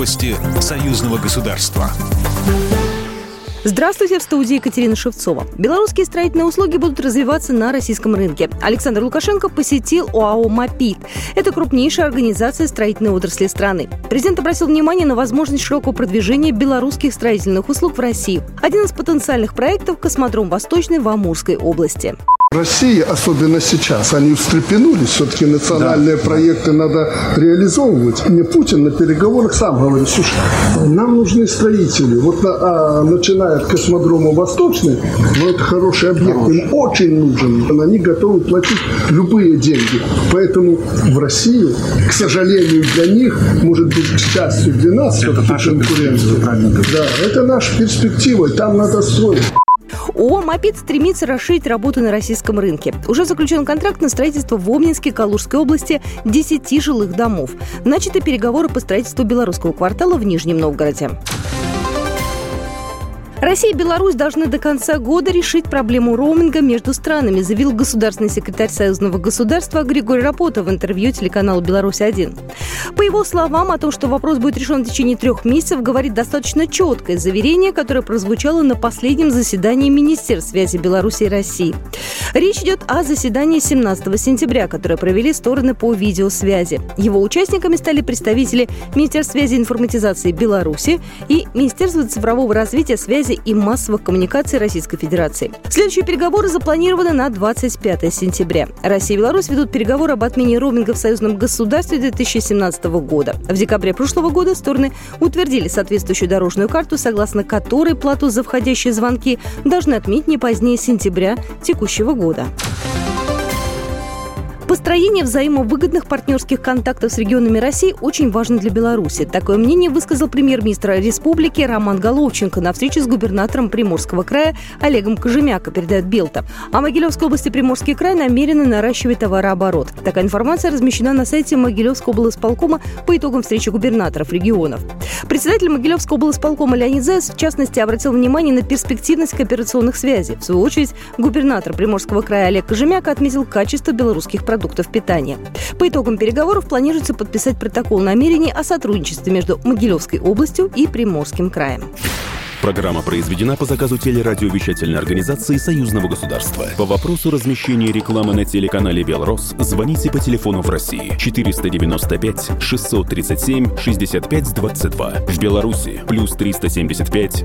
Новости союзного государства. Здравствуйте, в студии Екатерина Шевцова. Белорусские строительные услуги будут развиваться на российском рынке. Александр Лукашенко посетил ОАО «Мопит». Это крупнейшая организация строительной отрасли страны. Президент обратил внимание на возможность широкого продвижения белорусских строительных услуг в России. Один из потенциальных проектов – космодром «Восточный» в Амурской области. России, особенно сейчас, они встрепенулись. Все-таки национальные да. проекты надо реализовывать. Мне Путин на переговорах сам говорит, слушай, нам нужны строители. Вот на, а, начиная от космодрома Восточный, ну это хороший объект, им очень нужен. Они готовы платить любые деньги. Поэтому в Россию, к сожалению, для них, может быть, к счастью для нас, это наша конкуренция. Да, это наша перспектива, и там надо строить. ООО «Мопед» стремится расширить работу на российском рынке. Уже заключен контракт на строительство в Обнинске, Калужской области 10 жилых домов. Начаты переговоры по строительству белорусского квартала в Нижнем Новгороде. Россия и Беларусь должны до конца года решить проблему роуминга между странами, заявил государственный секретарь Союзного государства Григорий Рапота в интервью телеканалу «Беларусь-1». По его словам, о том, что вопрос будет решен в течение трех месяцев, говорит достаточно четкое заверение, которое прозвучало на последнем заседании Министерств связи Беларуси и России. Речь идет о заседании 17 сентября, которое провели стороны по видеосвязи. Его участниками стали представители Министерства связи и информатизации Беларуси и Министерства цифрового развития связи связи и массовых коммуникаций Российской Федерации. Следующие переговоры запланированы на 25 сентября. Россия и Беларусь ведут переговоры об отмене роуминга в союзном государстве 2017 года. В декабре прошлого года стороны утвердили соответствующую дорожную карту, согласно которой плату за входящие звонки должны отменить не позднее сентября текущего года. Построение взаимовыгодных партнерских контактов с регионами России очень важно для Беларуси. Такое мнение высказал премьер-министр республики Роман Головченко на встрече с губернатором Приморского края Олегом Кожемяко, передает Белта. А Могилевской области Приморский край намерены наращивать товарооборот. Такая информация размещена на сайте Могилевского облсполкома по итогам встречи губернаторов регионов. Председатель Могилевского облсполкома Леонид Заяц, в частности, обратил внимание на перспективность кооперационных связей. В свою очередь, губернатор Приморского края Олег Кожемяко отметил качество белорусских продуктов продуктов питания. По итогам переговоров планируется подписать протокол намерений о сотрудничестве между Могилевской областью и Приморским краем. Программа произведена по заказу телерадиовещательной организации Союзного государства. По вопросу размещения рекламы на телеканале «Белрос» звоните по телефону в России 495 637 65 22. В Беларуси плюс 375